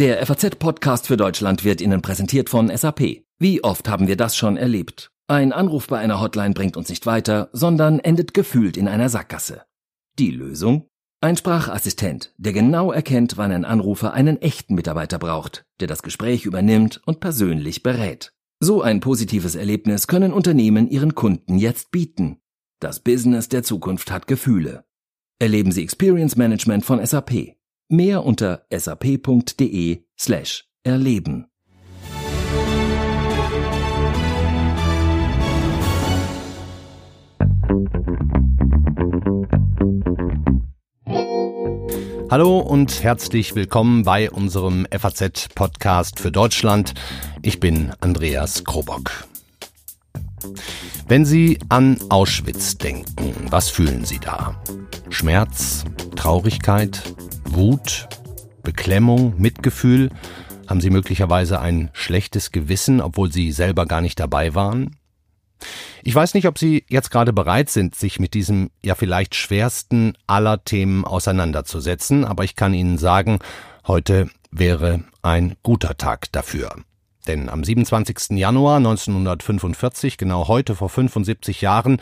Der FAZ-Podcast für Deutschland wird Ihnen präsentiert von SAP. Wie oft haben wir das schon erlebt? Ein Anruf bei einer Hotline bringt uns nicht weiter, sondern endet gefühlt in einer Sackgasse. Die Lösung? Ein Sprachassistent, der genau erkennt, wann ein Anrufer einen echten Mitarbeiter braucht, der das Gespräch übernimmt und persönlich berät. So ein positives Erlebnis können Unternehmen ihren Kunden jetzt bieten. Das Business der Zukunft hat Gefühle. Erleben Sie Experience Management von SAP. Mehr unter sap.de slash erleben. Hallo und herzlich willkommen bei unserem FAZ-Podcast für Deutschland. Ich bin Andreas Krobock. Wenn Sie an Auschwitz denken, was fühlen Sie da? Schmerz, Traurigkeit, Wut, Beklemmung, Mitgefühl? Haben Sie möglicherweise ein schlechtes Gewissen, obwohl Sie selber gar nicht dabei waren? Ich weiß nicht, ob Sie jetzt gerade bereit sind, sich mit diesem ja vielleicht schwersten aller Themen auseinanderzusetzen, aber ich kann Ihnen sagen, heute wäre ein guter Tag dafür. Denn am 27. Januar 1945, genau heute vor 75 Jahren,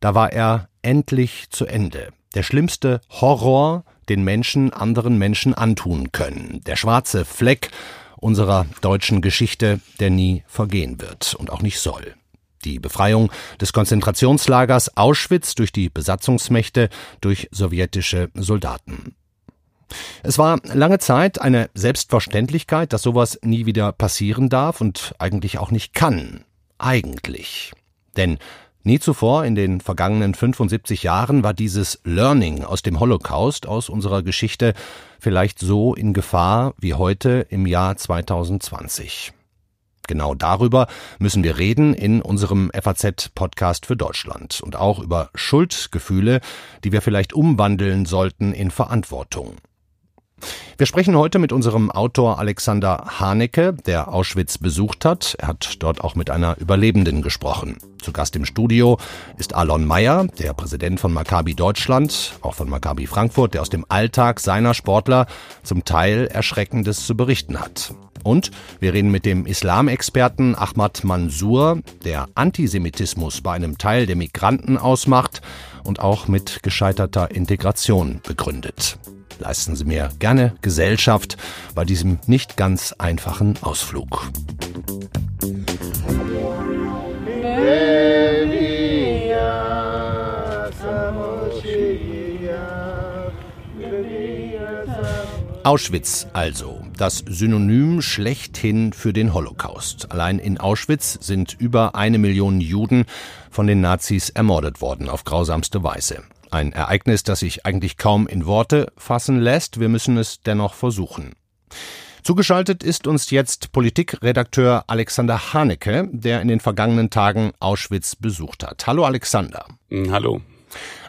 da war er endlich zu Ende. Der schlimmste Horror, den Menschen anderen Menschen antun können. Der schwarze Fleck unserer deutschen Geschichte, der nie vergehen wird und auch nicht soll die Befreiung des Konzentrationslagers Auschwitz durch die Besatzungsmächte durch sowjetische Soldaten. Es war lange Zeit eine Selbstverständlichkeit, dass sowas nie wieder passieren darf und eigentlich auch nicht kann. Eigentlich. Denn nie zuvor in den vergangenen 75 Jahren war dieses Learning aus dem Holocaust, aus unserer Geschichte, vielleicht so in Gefahr wie heute im Jahr 2020. Genau darüber müssen wir reden in unserem FAZ-Podcast für Deutschland und auch über Schuldgefühle, die wir vielleicht umwandeln sollten in Verantwortung. Wir sprechen heute mit unserem Autor Alexander Hanecke, der Auschwitz besucht hat. Er hat dort auch mit einer Überlebenden gesprochen. Zu Gast im Studio ist Alon Meyer, der Präsident von Maccabi Deutschland, auch von Maccabi Frankfurt, der aus dem Alltag seiner Sportler zum Teil Erschreckendes zu berichten hat. Und wir reden mit dem Islamexperten Ahmad Mansour, der Antisemitismus bei einem Teil der Migranten ausmacht und auch mit gescheiterter Integration begründet. Leisten Sie mir gerne Gesellschaft bei diesem nicht ganz einfachen Ausflug. Auschwitz also, das Synonym schlechthin für den Holocaust. Allein in Auschwitz sind über eine Million Juden von den Nazis ermordet worden auf grausamste Weise. Ein Ereignis, das sich eigentlich kaum in Worte fassen lässt, wir müssen es dennoch versuchen. Zugeschaltet ist uns jetzt Politikredakteur Alexander Hanecke, der in den vergangenen Tagen Auschwitz besucht hat. Hallo Alexander. Hallo.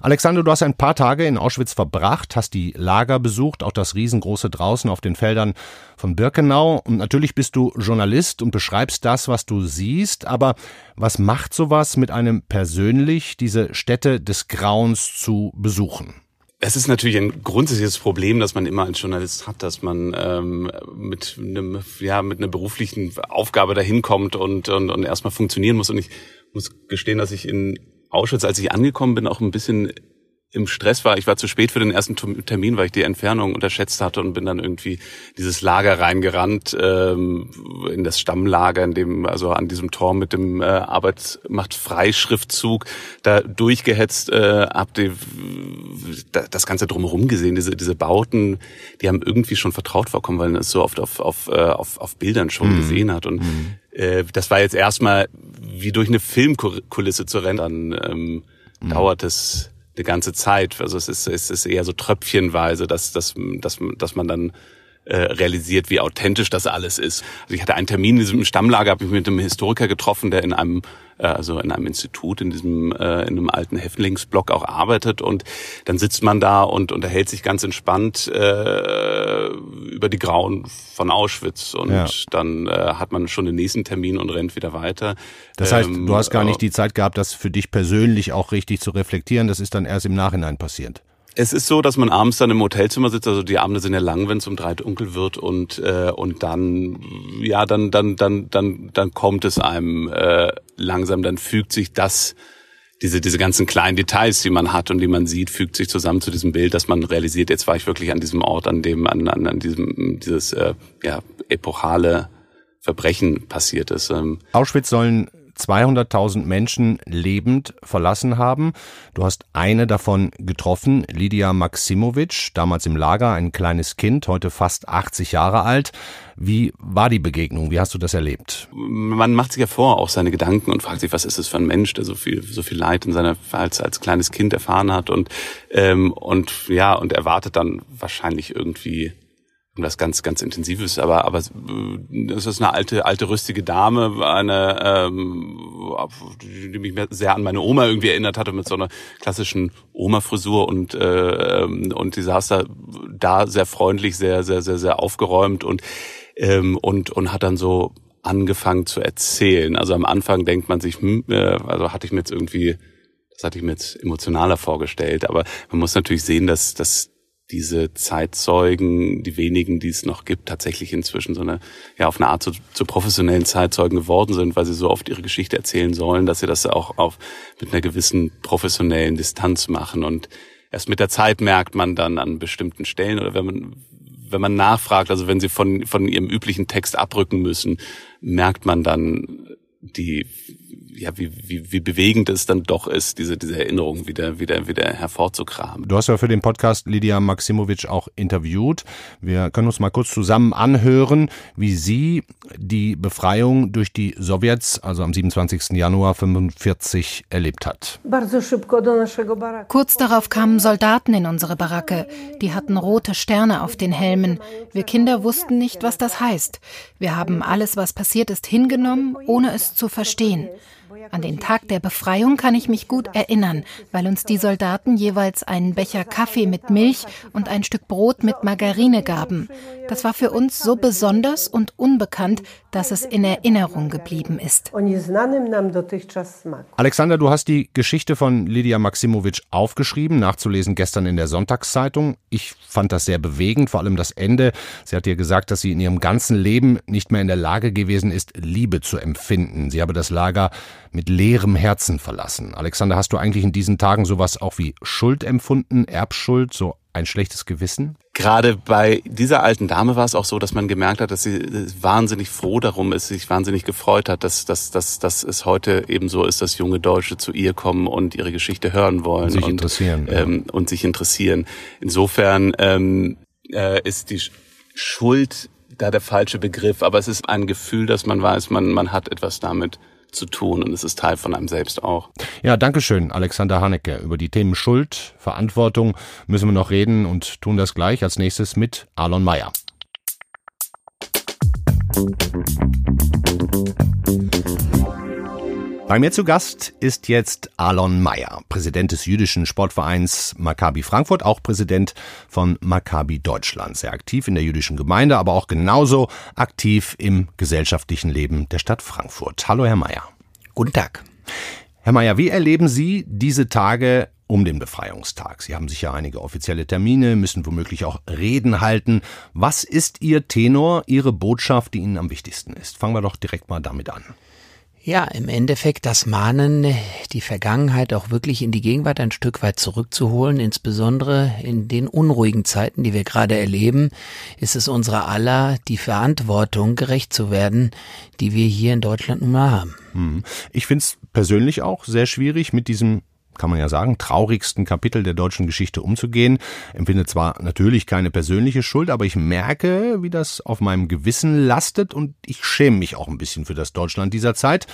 Alexander, du hast ein paar Tage in Auschwitz verbracht, hast die Lager besucht, auch das riesengroße draußen auf den Feldern von Birkenau. Und natürlich bist du Journalist und beschreibst das, was du siehst. Aber was macht sowas mit einem persönlich, diese Städte des Grauens zu besuchen? Es ist natürlich ein grundsätzliches Problem, das man immer als Journalist hat, dass man ähm, mit einem ja mit einer beruflichen Aufgabe dahin kommt und, und und erstmal funktionieren muss. Und ich muss gestehen, dass ich in Auschwitz, als ich angekommen bin, auch ein bisschen im Stress war. Ich war zu spät für den ersten Termin, weil ich die Entfernung unterschätzt hatte und bin dann irgendwie dieses Lager reingerannt, ähm, in das Stammlager, in dem, also an diesem Tor mit dem äh, Arbeit macht Freischriftzug, da durchgehetzt, äh, hab die, das Ganze drumherum gesehen, diese, diese Bauten, die haben irgendwie schon vertraut vorkommen, weil man es so oft auf, auf, äh, auf, auf Bildern schon mhm. gesehen hat. Und mhm. Äh, das war jetzt erstmal wie durch eine Filmkulisse zu rennen. Dann ähm, mhm. dauert es eine ganze Zeit. Also es ist, es ist eher so tröpfchenweise, dass, dass, dass, dass man dann äh, realisiert, wie authentisch das alles ist. Also ich hatte einen Termin in diesem Stammlager, habe ich mit einem Historiker getroffen, der in einem äh, also in einem Institut in diesem äh, in einem alten Häftlingsblock auch arbeitet und dann sitzt man da und unterhält sich ganz entspannt äh, über die Grauen von Auschwitz und ja. dann äh, hat man schon den nächsten Termin und rennt wieder weiter. Das heißt, ähm, du hast gar nicht die Zeit gehabt, das für dich persönlich auch richtig zu reflektieren. Das ist dann erst im Nachhinein passiert. Es ist so, dass man abends dann im Hotelzimmer sitzt. Also die Abende sind ja lang, wenn es um drei dunkel wird und äh, und dann ja dann dann dann dann dann kommt es einem äh, langsam. Dann fügt sich das diese diese ganzen kleinen Details, die man hat und die man sieht, fügt sich zusammen zu diesem Bild, dass man realisiert. Jetzt war ich wirklich an diesem Ort, an dem an an, an diesem dieses äh, ja epochale Verbrechen passiert ist. Ähm. Auschwitz sollen 200.000 Menschen lebend verlassen haben. Du hast eine davon getroffen, Lydia Maximovic, damals im Lager, ein kleines Kind, heute fast 80 Jahre alt. Wie war die Begegnung? Wie hast du das erlebt? Man macht sich ja vor auch seine Gedanken und fragt sich, was ist es für ein Mensch, der so viel, so viel Leid in seiner als als kleines Kind erfahren hat und ähm, und ja und erwartet dann wahrscheinlich irgendwie was ganz, ganz Intensives, aber, aber äh, das ist eine alte, alte rüstige Dame, eine, ähm, die mich sehr an meine Oma irgendwie erinnert hatte mit so einer klassischen Oma-Frisur und äh, und die saß da, da sehr freundlich, sehr, sehr, sehr, sehr aufgeräumt und ähm, und und hat dann so angefangen zu erzählen. Also am Anfang denkt man sich, hm, äh, also hatte ich mir jetzt irgendwie, das hatte ich mir jetzt emotionaler vorgestellt, aber man muss natürlich sehen, dass, dass diese Zeitzeugen, die wenigen, die es noch gibt, tatsächlich inzwischen so eine, ja, auf eine Art zu, zu professionellen Zeitzeugen geworden sind, weil sie so oft ihre Geschichte erzählen sollen, dass sie das auch auf, mit einer gewissen professionellen Distanz machen. Und erst mit der Zeit merkt man dann an bestimmten Stellen oder wenn man, wenn man nachfragt, also wenn sie von, von ihrem üblichen Text abrücken müssen, merkt man dann die ja, wie, wie, wie bewegend es dann doch ist, diese, diese Erinnerung wieder, wieder, wieder hervorzukramen. Du hast ja für den Podcast Lydia Maximovic auch interviewt. Wir können uns mal kurz zusammen anhören, wie sie die Befreiung durch die Sowjets, also am 27. Januar 45 erlebt hat. Kurz darauf kamen Soldaten in unsere Baracke. Die hatten rote Sterne auf den Helmen. Wir Kinder wussten nicht, was das heißt. Wir haben alles, was passiert ist, hingenommen, ohne es zu verstehen. An den Tag der Befreiung kann ich mich gut erinnern, weil uns die Soldaten jeweils einen Becher Kaffee mit Milch und ein Stück Brot mit Margarine gaben. Das war für uns so besonders und unbekannt, dass es in Erinnerung geblieben ist. Alexander, du hast die Geschichte von Lydia Maximovic aufgeschrieben, nachzulesen gestern in der Sonntagszeitung. Ich fand das sehr bewegend, vor allem das Ende. Sie hat dir gesagt, dass sie in ihrem ganzen Leben nicht mehr in der Lage gewesen ist, Liebe zu empfinden. Sie habe das Lager mit leerem Herzen verlassen. Alexander, hast du eigentlich in diesen Tagen sowas auch wie Schuld empfunden, Erbschuld, so ein schlechtes Gewissen? Gerade bei dieser alten Dame war es auch so, dass man gemerkt hat, dass sie wahnsinnig froh darum ist, sich wahnsinnig gefreut hat, dass, dass, dass, dass es heute eben so ist, dass junge Deutsche zu ihr kommen und ihre Geschichte hören wollen. Und sich und, interessieren. Ähm, und sich interessieren. Insofern ähm, äh, ist die Schuld da der falsche Begriff, aber es ist ein Gefühl, dass man weiß, man, man hat etwas damit zu tun und es ist Teil von einem selbst auch. Ja, danke schön, Alexander Hanecke. Über die Themen Schuld, Verantwortung müssen wir noch reden und tun das gleich als nächstes mit Alon Mayer. Bei mir zu Gast ist jetzt Alon Mayer, Präsident des jüdischen Sportvereins Maccabi Frankfurt, auch Präsident von Maccabi Deutschland. Sehr aktiv in der jüdischen Gemeinde, aber auch genauso aktiv im gesellschaftlichen Leben der Stadt Frankfurt. Hallo, Herr Mayer. Guten Tag. Herr Mayer, wie erleben Sie diese Tage um den Befreiungstag. Sie haben sicher einige offizielle Termine, müssen womöglich auch Reden halten. Was ist Ihr Tenor, Ihre Botschaft, die Ihnen am wichtigsten ist? Fangen wir doch direkt mal damit an. Ja, im Endeffekt das Mahnen, die Vergangenheit auch wirklich in die Gegenwart ein Stück weit zurückzuholen, insbesondere in den unruhigen Zeiten, die wir gerade erleben, ist es unserer aller die Verantwortung, gerecht zu werden, die wir hier in Deutschland nun mal haben. Hm. Ich finde es persönlich auch sehr schwierig, mit diesem kann man ja sagen, traurigsten Kapitel der deutschen Geschichte umzugehen. Empfinde zwar natürlich keine persönliche Schuld, aber ich merke, wie das auf meinem Gewissen lastet und ich schäme mich auch ein bisschen für das Deutschland dieser Zeit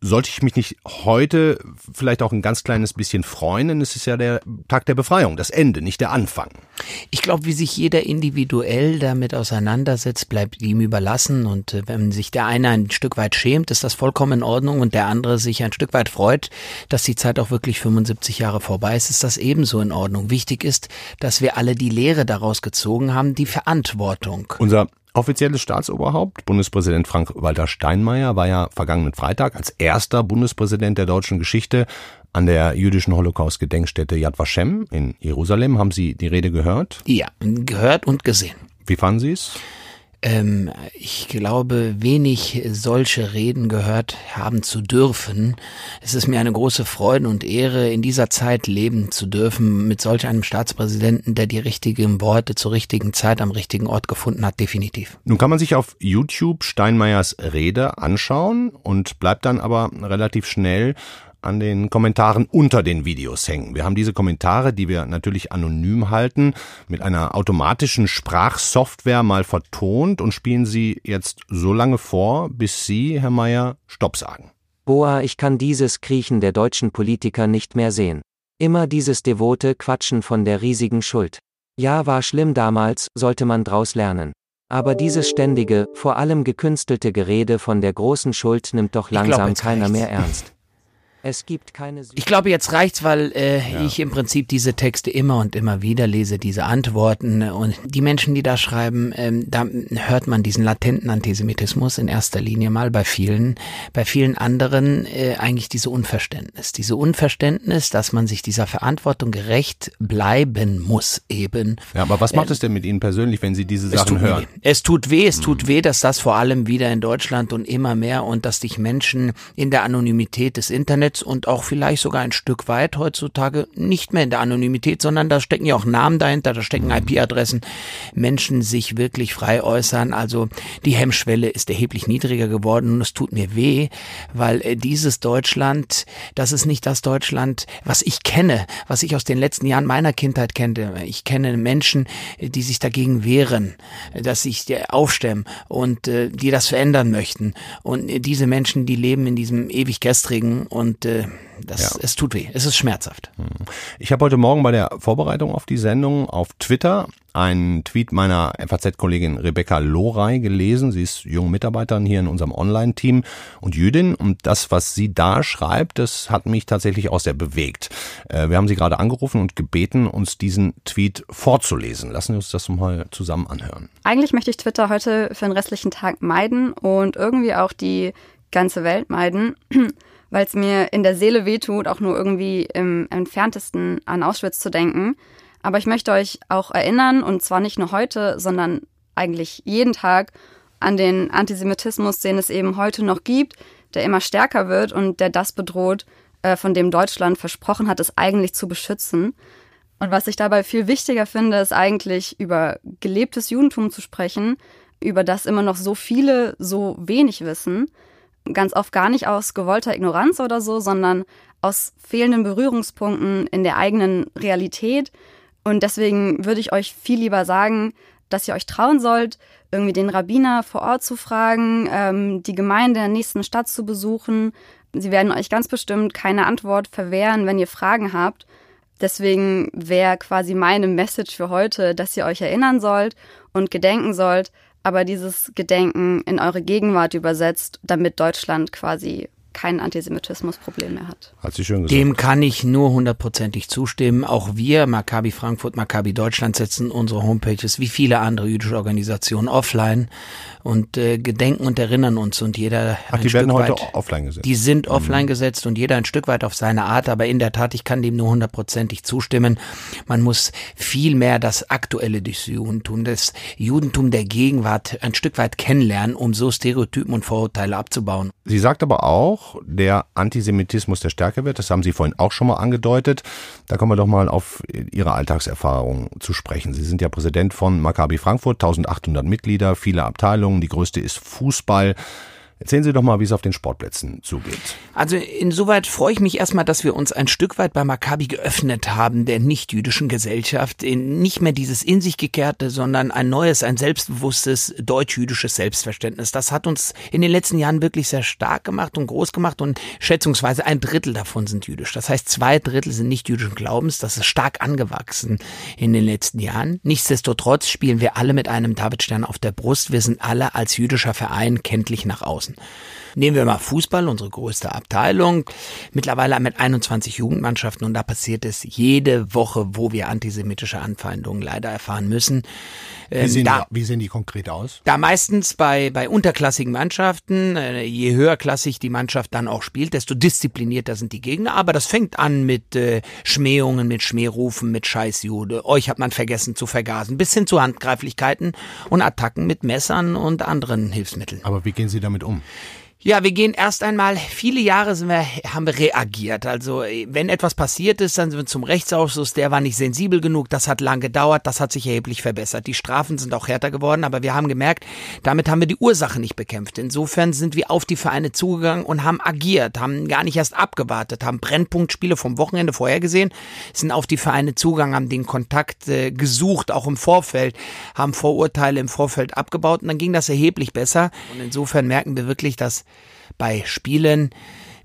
sollte ich mich nicht heute vielleicht auch ein ganz kleines bisschen freuen, denn es ist ja der Tag der Befreiung, das Ende, nicht der Anfang. Ich glaube, wie sich jeder individuell damit auseinandersetzt, bleibt ihm überlassen und äh, wenn sich der eine ein Stück weit schämt, ist das vollkommen in Ordnung und der andere sich ein Stück weit freut, dass die Zeit auch wirklich 75 Jahre vorbei ist, ist das ebenso in Ordnung. Wichtig ist, dass wir alle die Lehre daraus gezogen haben, die Verantwortung. Unser Offizielles Staatsoberhaupt, Bundespräsident Frank-Walter Steinmeier, war ja vergangenen Freitag als erster Bundespräsident der deutschen Geschichte an der jüdischen Holocaust-Gedenkstätte Yad Vashem in Jerusalem. Haben Sie die Rede gehört? Ja, gehört und gesehen. Wie fanden Sie es? Ähm, ich glaube, wenig solche Reden gehört haben zu dürfen. Es ist mir eine große Freude und Ehre, in dieser Zeit leben zu dürfen mit solch einem Staatspräsidenten, der die richtigen Worte zur richtigen Zeit am richtigen Ort gefunden hat, definitiv. Nun kann man sich auf YouTube Steinmeiers Rede anschauen und bleibt dann aber relativ schnell an den Kommentaren unter den Videos hängen. Wir haben diese Kommentare, die wir natürlich anonym halten, mit einer automatischen Sprachsoftware mal vertont und spielen sie jetzt so lange vor, bis Sie, Herr Mayer, Stopp sagen. Boah, ich kann dieses Kriechen der deutschen Politiker nicht mehr sehen. Immer dieses devote Quatschen von der riesigen Schuld. Ja, war schlimm damals, sollte man draus lernen. Aber dieses ständige, vor allem gekünstelte Gerede von der großen Schuld nimmt doch langsam glaub, keiner mehr ernst. Es gibt keine. Ich glaube, jetzt reicht's, weil äh, ja. ich im Prinzip diese Texte immer und immer wieder lese, diese Antworten und die Menschen, die da schreiben, ähm, da hört man diesen latenten Antisemitismus in erster Linie mal bei vielen, bei vielen anderen äh, eigentlich diese Unverständnis, diese Unverständnis, dass man sich dieser Verantwortung gerecht bleiben muss eben. Ja, aber was macht äh, es denn mit Ihnen persönlich, wenn Sie diese Sachen hören? Weh. Es tut weh, es tut hm. weh, dass das vor allem wieder in Deutschland und immer mehr und dass sich Menschen in der Anonymität des Internets Und auch vielleicht sogar ein Stück weit heutzutage nicht mehr in der Anonymität, sondern da stecken ja auch Namen dahinter, da stecken. IP-Adressen, Menschen sich wirklich frei äußern. Also die Hemmschwelle ist erheblich niedriger geworden und es tut mir weh, weil äh, dieses Deutschland, das ist nicht das Deutschland, was ich kenne, was ich aus den letzten Jahren meiner Kindheit kennte. Ich kenne Menschen, die sich dagegen wehren, dass sich aufstemmen und äh, die das verändern möchten. Und äh, diese Menschen, die leben in diesem ewig gestrigen und und äh, das, ja. es tut weh, es ist schmerzhaft. Hm. Ich habe heute Morgen bei der Vorbereitung auf die Sendung auf Twitter einen Tweet meiner FAZ-Kollegin Rebecca Lorey gelesen. Sie ist junge Mitarbeiterin hier in unserem Online-Team und Jüdin. Und das, was sie da schreibt, das hat mich tatsächlich auch sehr bewegt. Äh, wir haben sie gerade angerufen und gebeten, uns diesen Tweet vorzulesen. Lassen Sie uns das mal zusammen anhören. Eigentlich möchte ich Twitter heute für den restlichen Tag meiden und irgendwie auch die ganze Welt meiden weil es mir in der Seele wehtut, auch nur irgendwie im entferntesten an Auschwitz zu denken. Aber ich möchte euch auch erinnern, und zwar nicht nur heute, sondern eigentlich jeden Tag, an den Antisemitismus, den es eben heute noch gibt, der immer stärker wird und der das bedroht, äh, von dem Deutschland versprochen hat, es eigentlich zu beschützen. Und was ich dabei viel wichtiger finde, ist eigentlich über gelebtes Judentum zu sprechen, über das immer noch so viele so wenig wissen ganz oft gar nicht aus gewollter Ignoranz oder so, sondern aus fehlenden Berührungspunkten in der eigenen Realität. Und deswegen würde ich euch viel lieber sagen, dass ihr euch trauen sollt, irgendwie den Rabbiner vor Ort zu fragen, ähm, die Gemeinde in der nächsten Stadt zu besuchen. Sie werden euch ganz bestimmt keine Antwort verwehren, wenn ihr Fragen habt. Deswegen wäre quasi meine Message für heute, dass ihr euch erinnern sollt und gedenken sollt, aber dieses Gedenken in eure Gegenwart übersetzt, damit Deutschland quasi kein Antisemitismusproblem mehr hat. Hat sie schön gesagt. Dem kann ich nur hundertprozentig zustimmen. Auch wir, Maccabi Frankfurt, Maccabi Deutschland, setzen unsere Homepages wie viele andere jüdische Organisationen offline und äh, gedenken und erinnern uns und jeder Ach, die werden heute weit, offline gesetzt. Die sind mhm. offline gesetzt und jeder ein Stück weit auf seine Art, aber in der Tat, ich kann dem nur hundertprozentig zustimmen. Man muss viel mehr das aktuelle des Judentum, das Judentum der Gegenwart ein Stück weit kennenlernen, um so Stereotypen und Vorurteile abzubauen. Sie sagt aber auch, der Antisemitismus der stärker wird. Das haben Sie vorhin auch schon mal angedeutet. Da kommen wir doch mal auf Ihre Alltagserfahrung zu sprechen. Sie sind ja Präsident von Maccabi Frankfurt, 1800 Mitglieder, viele Abteilungen. Die größte ist Fußball. Erzählen Sie doch mal, wie es auf den Sportplätzen zugeht. Also insoweit freue ich mich erstmal, dass wir uns ein Stück weit bei Maccabi geöffnet haben, der nicht-jüdischen Gesellschaft. Nicht mehr dieses in sich gekehrte, sondern ein neues, ein selbstbewusstes deutsch-jüdisches Selbstverständnis. Das hat uns in den letzten Jahren wirklich sehr stark gemacht und groß gemacht und schätzungsweise ein Drittel davon sind jüdisch. Das heißt, zwei Drittel sind nicht-jüdischen Glaubens. Das ist stark angewachsen in den letzten Jahren. Nichtsdestotrotz spielen wir alle mit einem Davidstern auf der Brust. Wir sind alle als jüdischer Verein kenntlich nach außen. lassen. Nehmen wir mal Fußball, unsere größte Abteilung. Mittlerweile mit 21 Jugendmannschaften und da passiert es jede Woche, wo wir antisemitische Anfeindungen leider erfahren müssen. Wie ähm, sehen, da, die, wie sehen die konkret aus? Da meistens bei, bei unterklassigen Mannschaften, äh, je höherklassig die Mannschaft dann auch spielt, desto disziplinierter sind die Gegner. Aber das fängt an mit äh, Schmähungen, mit Schmährufen, mit Scheißjude. Euch hat man vergessen zu vergasen. Bis hin zu Handgreiflichkeiten und Attacken mit Messern und anderen Hilfsmitteln. Aber wie gehen Sie damit um? Ja, wir gehen erst einmal, viele Jahre sind wir, haben wir reagiert. Also wenn etwas passiert ist, dann sind wir zum Rechtsausschuss, der war nicht sensibel genug, das hat lang gedauert, das hat sich erheblich verbessert. Die Strafen sind auch härter geworden, aber wir haben gemerkt, damit haben wir die Ursache nicht bekämpft. Insofern sind wir auf die Vereine zugegangen und haben agiert, haben gar nicht erst abgewartet, haben Brennpunktspiele vom Wochenende vorher gesehen, sind auf die Vereine zugegangen, haben den Kontakt äh, gesucht, auch im Vorfeld, haben Vorurteile im Vorfeld abgebaut und dann ging das erheblich besser. Und insofern merken wir wirklich, dass bei Spielen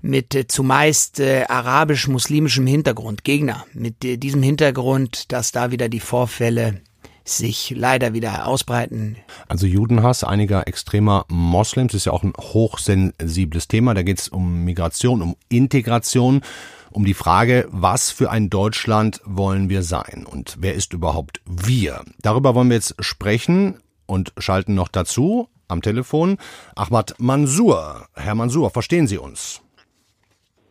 mit äh, zumeist äh, arabisch-muslimischem Hintergrund, Gegner mit äh, diesem Hintergrund, dass da wieder die Vorfälle sich leider wieder ausbreiten. Also Judenhass einiger extremer Moslems ist ja auch ein hochsensibles Thema. Da geht es um Migration, um Integration, um die Frage, was für ein Deutschland wollen wir sein und wer ist überhaupt wir? Darüber wollen wir jetzt sprechen und schalten noch dazu am Telefon Ahmad Mansour. Herr Mansour, verstehen Sie uns?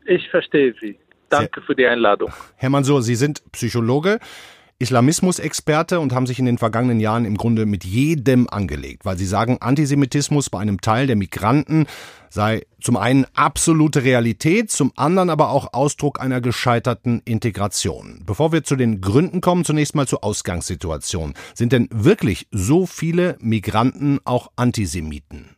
Ich verstehe Sie. Danke für die Einladung. Herr Mansour, Sie sind Psychologe. Islamismus-Experte und haben sich in den vergangenen Jahren im Grunde mit jedem angelegt, weil sie sagen, Antisemitismus bei einem Teil der Migranten sei zum einen absolute Realität, zum anderen aber auch Ausdruck einer gescheiterten Integration. Bevor wir zu den Gründen kommen, zunächst mal zur Ausgangssituation. Sind denn wirklich so viele Migranten auch Antisemiten?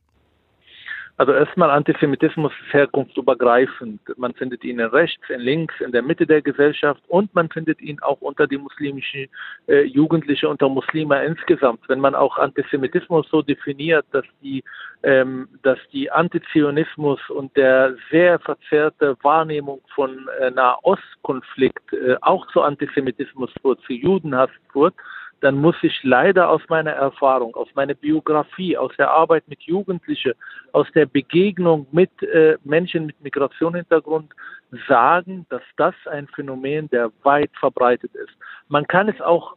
Also erstmal Antisemitismus ist herkunftsübergreifend. Man findet ihn in rechts, in links, in der Mitte der Gesellschaft und man findet ihn auch unter die muslimischen äh, Jugendliche, unter Muslime insgesamt. Wenn man auch Antisemitismus so definiert, dass die, ähm, dass die Antizionismus und der sehr verzerrte Wahrnehmung von äh, Nahostkonflikt äh, auch zu Antisemitismus führt, zu Judenhass führt, dann muss ich leider aus meiner Erfahrung, aus meiner Biografie, aus der Arbeit mit Jugendlichen, aus der Begegnung mit äh, Menschen mit Migrationshintergrund sagen, dass das ein Phänomen, der weit verbreitet ist. Man kann es auch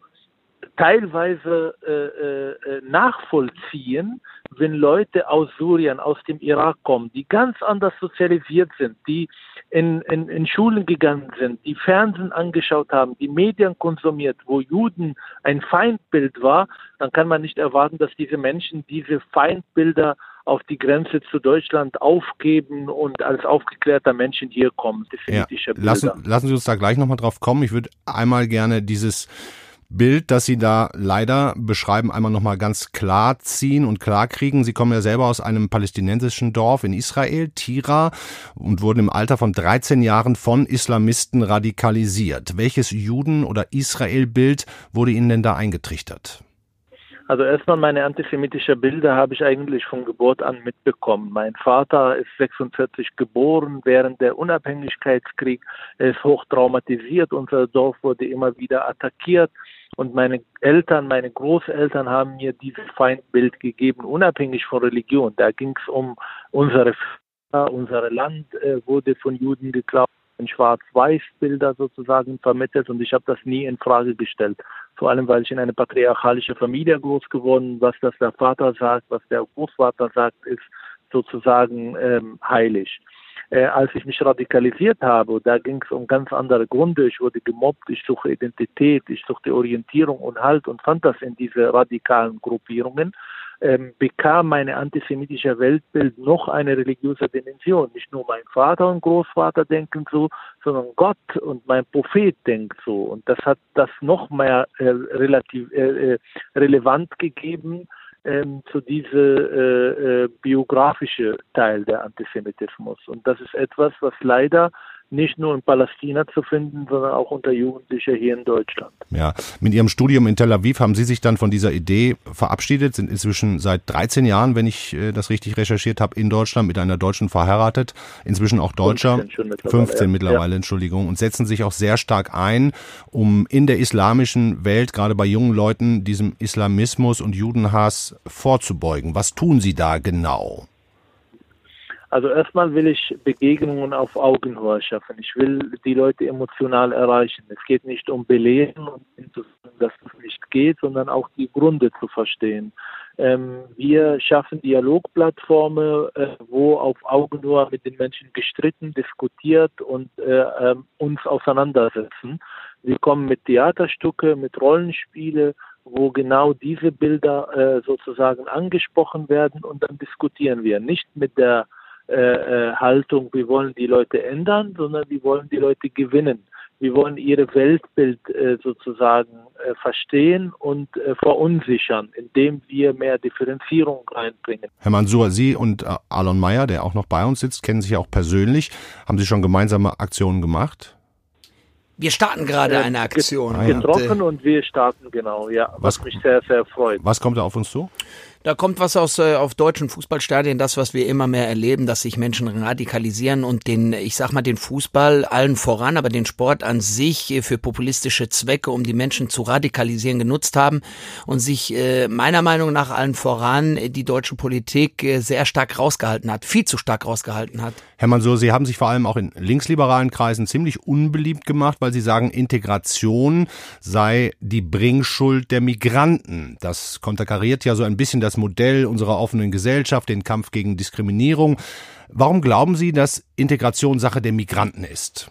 teilweise äh, äh, nachvollziehen, wenn Leute aus Syrien, aus dem Irak kommen, die ganz anders sozialisiert sind, die in, in, in Schulen gegangen sind, die Fernsehen angeschaut haben, die Medien konsumiert, wo Juden ein Feindbild war, dann kann man nicht erwarten, dass diese Menschen diese Feindbilder auf die Grenze zu Deutschland aufgeben und als aufgeklärter Menschen hier kommen. Ja. Lassen, lassen Sie uns da gleich nochmal drauf kommen. Ich würde einmal gerne dieses Bild, das Sie da leider beschreiben, einmal nochmal ganz klar ziehen und klar kriegen. Sie kommen ja selber aus einem palästinensischen Dorf in Israel, Tira, und wurden im Alter von 13 Jahren von Islamisten radikalisiert. Welches Juden- oder Israel-Bild wurde Ihnen denn da eingetrichtert? Also erstmal meine antisemitischen Bilder habe ich eigentlich von Geburt an mitbekommen. Mein Vater ist 46 geboren während der Unabhängigkeitskrieg. Er ist hoch traumatisiert. Unser Dorf wurde immer wieder attackiert. Und meine Eltern, meine Großeltern haben mir dieses Feindbild gegeben, unabhängig von Religion. Da ging es um unsere unser Land äh, wurde von Juden geklaut, in Schwarz-Weiß-Bilder sozusagen vermittelt und ich habe das nie in Frage gestellt. Vor allem, weil ich in einer patriarchalischen Familie groß geworden, was das der Vater sagt, was der Großvater sagt, ist sozusagen ähm, heilig äh, als ich mich radikalisiert habe, da ging es um ganz andere Gründe. Ich wurde gemobbt, ich suche Identität, ich suchte Orientierung und Halt und fand das in diese radikalen Gruppierungen. Ähm, bekam meine antisemitische Weltbild noch eine religiöse Dimension. Nicht nur mein Vater und Großvater denken so, sondern Gott und mein Prophet denkt so. Und das hat das noch mehr äh, relativ äh, äh relevant gegeben ähm, zu diesem äh, äh, biografische Teil der Antisemitismus. Und das ist etwas, was leider nicht nur in Palästina zu finden, sondern auch unter Jugendlichen hier in Deutschland. Ja, mit Ihrem Studium in Tel Aviv haben Sie sich dann von dieser Idee verabschiedet, sind inzwischen seit 13 Jahren, wenn ich äh, das richtig recherchiert habe, in Deutschland mit einer Deutschen verheiratet, inzwischen auch Deutscher, 15 mittlerweile, 15 mittlerweile ja. Entschuldigung, und setzen sich auch sehr stark ein, um in der islamischen Welt, gerade bei jungen Leuten, diesem Islamismus und Judenhass vorzubeugen. Was tun Sie da genau? Also erstmal will ich Begegnungen auf Augenhöhe schaffen. Ich will die Leute emotional erreichen. Es geht nicht um Belehren und dass es nicht geht, sondern auch die Gründe zu verstehen. Ähm, wir schaffen Dialogplattformen, äh, wo auf Augenhöhe mit den Menschen gestritten, diskutiert und äh, äh, uns auseinandersetzen. Wir kommen mit Theaterstücke, mit Rollenspiele, wo genau diese Bilder äh, sozusagen angesprochen werden und dann diskutieren wir. Nicht mit der äh, äh, Haltung, wir wollen die Leute ändern, sondern wir wollen die Leute gewinnen. Wir wollen ihre Weltbild äh, sozusagen äh, verstehen und äh, verunsichern, indem wir mehr Differenzierung reinbringen. Herr Mansour, Sie und äh, Alon Mayer, der auch noch bei uns sitzt, kennen sich ja auch persönlich. Haben Sie schon gemeinsame Aktionen gemacht? Wir starten gerade eine Aktion. Getroffen und, und wir starten genau, ja, was, was mich sehr, sehr freut. Was kommt da auf uns zu? Da kommt was aus äh, auf deutschen Fußballstadien, das was wir immer mehr erleben, dass sich Menschen radikalisieren und den ich sag mal den Fußball allen voran, aber den Sport an sich äh, für populistische Zwecke, um die Menschen zu radikalisieren genutzt haben und sich äh, meiner Meinung nach allen voran äh, die deutsche Politik äh, sehr stark rausgehalten hat, viel zu stark rausgehalten hat. Herr Mansour, Sie haben sich vor allem auch in linksliberalen Kreisen ziemlich unbeliebt gemacht, weil Sie sagen, Integration sei die Bringschuld der Migranten. Das konterkariert ja so ein bisschen das Modell unserer offenen Gesellschaft, den Kampf gegen Diskriminierung. Warum glauben Sie, dass Integration Sache der Migranten ist?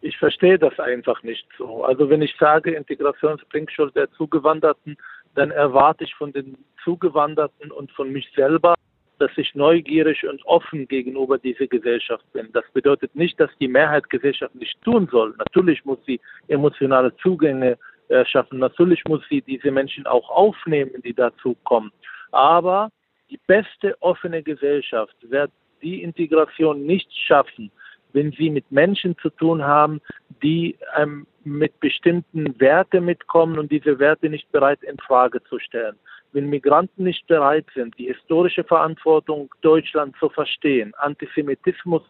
Ich verstehe das einfach nicht so. Also wenn ich sage Integrationsbringschuld der Zugewanderten, dann erwarte ich von den Zugewanderten und von mich selber, dass ich neugierig und offen gegenüber dieser Gesellschaft bin. Das bedeutet nicht, dass die Mehrheit Gesellschaft nicht tun soll. Natürlich muss sie emotionale Zugänge schaffen. Natürlich muss sie diese Menschen auch aufnehmen, die dazu kommen. Aber die beste offene Gesellschaft wird die Integration nicht schaffen, wenn sie mit Menschen zu tun haben, die ähm, mit bestimmten Werten mitkommen und diese Werte nicht bereit in Frage zu stellen wenn Migranten nicht bereit sind, die historische Verantwortung Deutschlands zu verstehen, Antisemitismus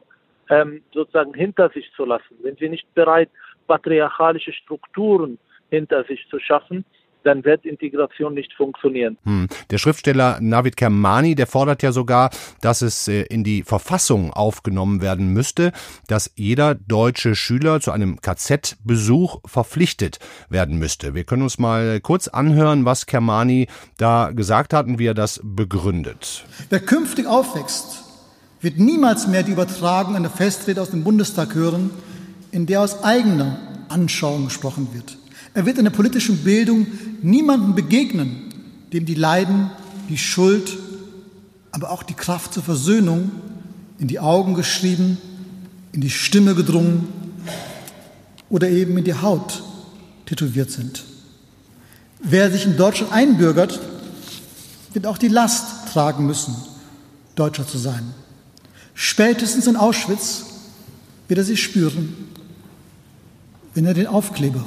ähm, sozusagen hinter sich zu lassen, wenn sie nicht bereit, patriarchalische Strukturen hinter sich zu schaffen, dann wird Integration nicht funktionieren. Hm. Der Schriftsteller Navid Kermani, der fordert ja sogar, dass es äh, in die Verfassung aufgenommen werden müsste, dass jeder deutsche Schüler zu einem KZ-Besuch verpflichtet werden müsste. Wir können uns mal kurz anhören, was Kermani da gesagt hat und wie er das begründet. Wer künftig aufwächst, wird niemals mehr die Übertragung einer Festrede aus dem Bundestag hören, in der aus eigener Anschauung gesprochen wird. Er wird in der politischen Bildung niemandem begegnen, dem die Leiden, die Schuld, aber auch die Kraft zur Versöhnung in die Augen geschrieben, in die Stimme gedrungen oder eben in die Haut tätowiert sind. Wer sich in Deutschland einbürgert, wird auch die Last tragen müssen, Deutscher zu sein. Spätestens in Auschwitz wird er sie spüren, wenn er den Aufkleber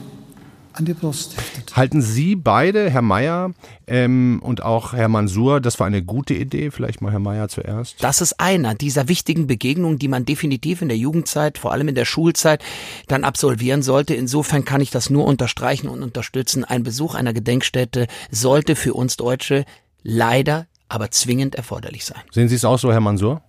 an die Brust heftet. Halten Sie beide, Herr Mayer ähm, und auch Herr Mansur, das war eine gute Idee? Vielleicht mal Herr Mayer zuerst. Das ist einer dieser wichtigen Begegnungen, die man definitiv in der Jugendzeit, vor allem in der Schulzeit, dann absolvieren sollte. Insofern kann ich das nur unterstreichen und unterstützen. Ein Besuch einer Gedenkstätte sollte für uns Deutsche leider, aber zwingend erforderlich sein. Sehen Sie es auch so, Herr Mansur?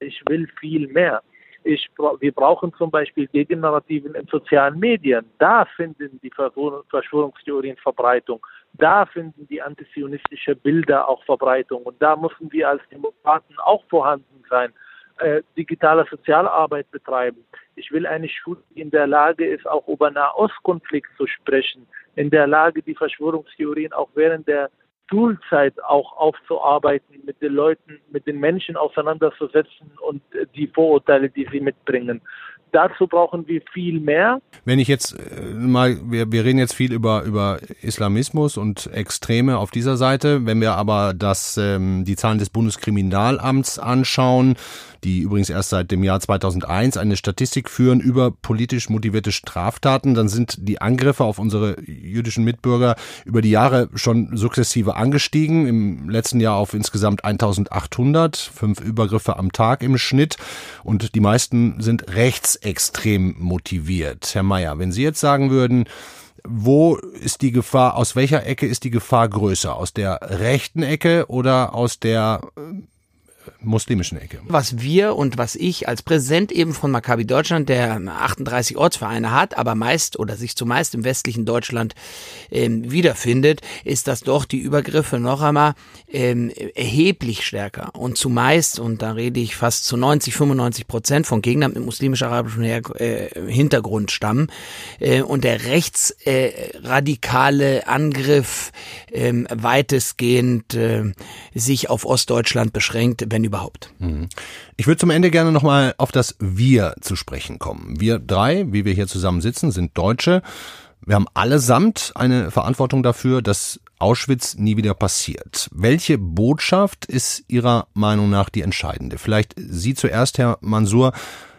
Ich will viel mehr. Ich, wir brauchen zum Beispiel Gegennarrativen in sozialen Medien. Da finden die Verschwörungstheorien Verbreitung. Da finden die antisionistische Bilder auch Verbreitung. Und da müssen wir als Demokraten auch vorhanden sein. Äh, digitale Sozialarbeit betreiben. Ich will eine Schule, die in der Lage ist, auch über Nahostkonflikt zu sprechen, in der Lage, die Verschwörungstheorien auch während der Schulzeit auch aufzuarbeiten, mit den Leuten, mit den Menschen auseinanderzusetzen und die Vorurteile, die sie mitbringen. Dazu brauchen wir viel mehr. Wenn ich jetzt äh, mal, wir, wir reden jetzt viel über, über Islamismus und Extreme auf dieser Seite. Wenn wir aber das, ähm, die Zahlen des Bundeskriminalamts anschauen, die übrigens erst seit dem Jahr 2001 eine Statistik führen über politisch motivierte Straftaten, dann sind die Angriffe auf unsere jüdischen Mitbürger über die Jahre schon sukzessive angestiegen. Im letzten Jahr auf insgesamt 1800, fünf Übergriffe am Tag im Schnitt. Und die meisten sind rechtsextrem motiviert. Herr Mayer, wenn Sie jetzt sagen würden, wo ist die Gefahr, aus welcher Ecke ist die Gefahr größer? Aus der rechten Ecke oder aus der muslimischen Ecke. Was wir und was ich als Präsident eben von Maccabi Deutschland, der 38 Ortsvereine hat, aber meist oder sich zumeist im westlichen Deutschland ähm, wiederfindet, ist, dass doch die Übergriffe noch einmal ähm, erheblich stärker und zumeist, und da rede ich fast zu 90, 95 Prozent von Gegnern mit muslimisch-arabischem äh, Hintergrund stammen äh, und der rechtsradikale äh, Angriff ähm, weitestgehend äh, sich auf Ostdeutschland beschränkt, wenn überhaupt. Mhm. Ich würde zum Ende gerne nochmal auf das Wir zu sprechen kommen. Wir drei, wie wir hier zusammen sitzen, sind Deutsche. Wir haben allesamt eine Verantwortung dafür, dass Auschwitz nie wieder passiert. Welche Botschaft ist Ihrer Meinung nach die entscheidende? Vielleicht Sie zuerst, Herr Mansur.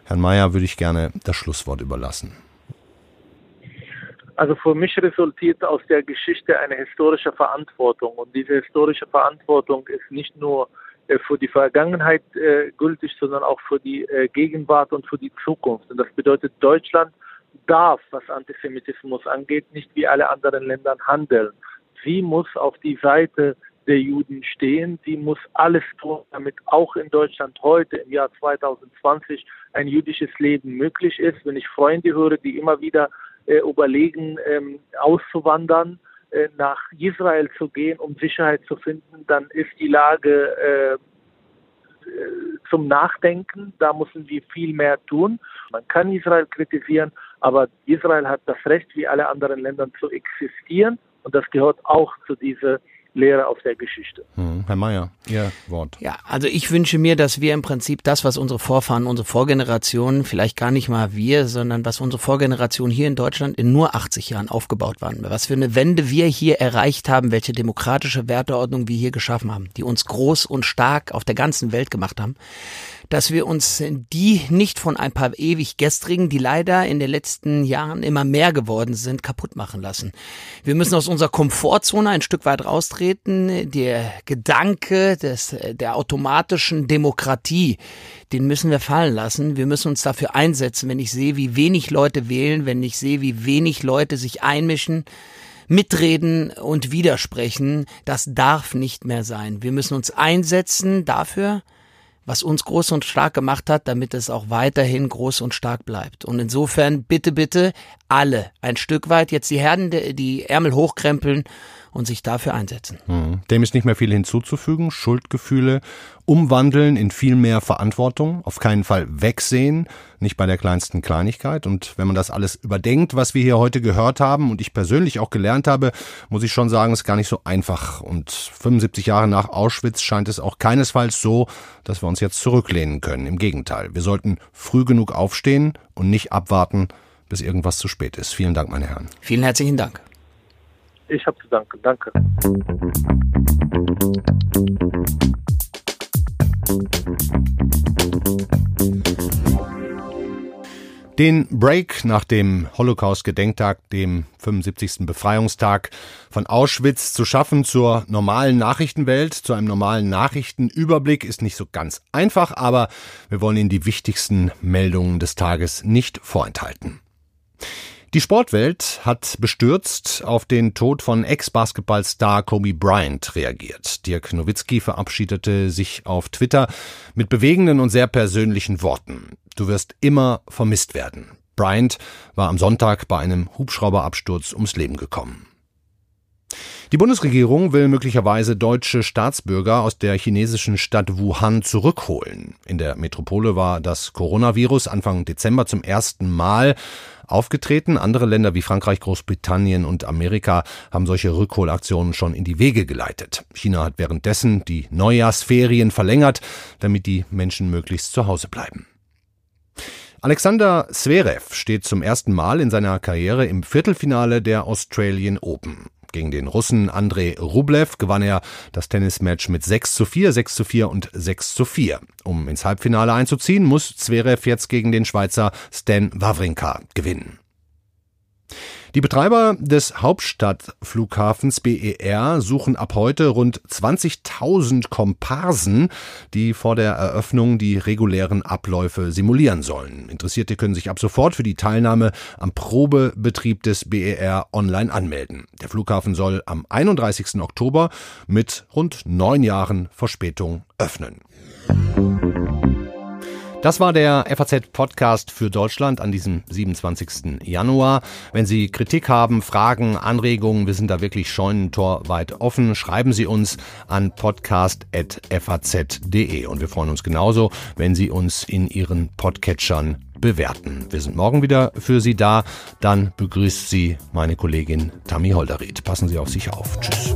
Herrn Mayer würde ich gerne das Schlusswort überlassen. Also für mich resultiert aus der Geschichte eine historische Verantwortung. Und diese historische Verantwortung ist nicht nur äh, für die Vergangenheit äh, gültig, sondern auch für die äh, Gegenwart und für die Zukunft. Und das bedeutet, Deutschland darf, was Antisemitismus angeht, nicht wie alle anderen Länder handeln. Sie muss auf die Seite der Juden stehen. Sie muss alles tun, damit auch in Deutschland heute im Jahr 2020 ein jüdisches Leben möglich ist. Wenn ich Freunde höre, die immer wieder äh, überlegen, ähm, auszuwandern, äh, nach Israel zu gehen, um Sicherheit zu finden, dann ist die Lage äh, zum Nachdenken. Da müssen wir viel mehr tun. Man kann Israel kritisieren, aber Israel hat das Recht, wie alle anderen Länder, zu existieren. Und das gehört auch zu dieser Lehre aus der Geschichte. Hm, Herr Mayer, Ihr Wort. Ja, also ich wünsche mir, dass wir im Prinzip das, was unsere Vorfahren, unsere Vorgenerationen, vielleicht gar nicht mal wir, sondern was unsere Vorgeneration hier in Deutschland in nur 80 Jahren aufgebaut waren, was für eine Wende wir hier erreicht haben, welche demokratische Werteordnung wir hier geschaffen haben, die uns groß und stark auf der ganzen Welt gemacht haben, dass wir uns die nicht von ein paar ewig gestrigen, die leider in den letzten Jahren immer mehr geworden sind, kaputt machen lassen. Wir müssen aus unserer Komfortzone ein Stück weit raustreten. Der Gedanke des, der automatischen Demokratie, den müssen wir fallen lassen. Wir müssen uns dafür einsetzen, wenn ich sehe, wie wenig Leute wählen, wenn ich sehe, wie wenig Leute sich einmischen, mitreden und widersprechen. Das darf nicht mehr sein. Wir müssen uns einsetzen dafür, was uns groß und stark gemacht hat, damit es auch weiterhin groß und stark bleibt. Und insofern bitte, bitte alle ein Stück weit jetzt die Herden, die Ärmel hochkrempeln und sich dafür einsetzen. Hm. Dem ist nicht mehr viel hinzuzufügen. Schuldgefühle umwandeln in viel mehr Verantwortung, auf keinen Fall wegsehen, nicht bei der kleinsten Kleinigkeit. Und wenn man das alles überdenkt, was wir hier heute gehört haben und ich persönlich auch gelernt habe, muss ich schon sagen, ist gar nicht so einfach. Und 75 Jahre nach Auschwitz scheint es auch keinesfalls so, dass wir uns jetzt zurücklehnen können. Im Gegenteil, wir sollten früh genug aufstehen und nicht abwarten, bis irgendwas zu spät ist. Vielen Dank, meine Herren. Vielen herzlichen Dank. Ich habe zu danken. Danke. Den Break nach dem Holocaust-Gedenktag, dem 75. Befreiungstag von Auschwitz zu schaffen zur normalen Nachrichtenwelt, zu einem normalen Nachrichtenüberblick ist nicht so ganz einfach, aber wir wollen Ihnen die wichtigsten Meldungen des Tages nicht vorenthalten. Die Sportwelt hat bestürzt auf den Tod von Ex-Basketballstar Kobe Bryant reagiert. Dirk Nowitzki verabschiedete sich auf Twitter mit bewegenden und sehr persönlichen Worten. Du wirst immer vermisst werden. Bryant war am Sonntag bei einem Hubschrauberabsturz ums Leben gekommen. Die Bundesregierung will möglicherweise deutsche Staatsbürger aus der chinesischen Stadt Wuhan zurückholen. In der Metropole war das Coronavirus Anfang Dezember zum ersten Mal aufgetreten. Andere Länder wie Frankreich, Großbritannien und Amerika haben solche Rückholaktionen schon in die Wege geleitet. China hat währenddessen die Neujahrsferien verlängert, damit die Menschen möglichst zu Hause bleiben. Alexander Zverev steht zum ersten Mal in seiner Karriere im Viertelfinale der Australian Open. Gegen den Russen Andrei Rublev gewann er das Tennismatch mit 6 zu 4, 6 zu 4 und 6 zu 4. Um ins Halbfinale einzuziehen, muss Zverev jetzt gegen den Schweizer Stan Wawrinka gewinnen. Die Betreiber des Hauptstadtflughafens BER suchen ab heute rund 20.000 Komparsen, die vor der Eröffnung die regulären Abläufe simulieren sollen. Interessierte können sich ab sofort für die Teilnahme am Probebetrieb des BER online anmelden. Der Flughafen soll am 31. Oktober mit rund neun Jahren Verspätung öffnen. Das war der FAZ-Podcast für Deutschland an diesem 27. Januar. Wenn Sie Kritik haben, Fragen, Anregungen, wir sind da wirklich scheunentorweit offen, schreiben Sie uns an podcast.faz.de. Und wir freuen uns genauso, wenn Sie uns in Ihren Podcatchern bewerten. Wir sind morgen wieder für Sie da. Dann begrüßt Sie meine Kollegin Tammy Holderried. Passen Sie auf sich auf. Tschüss.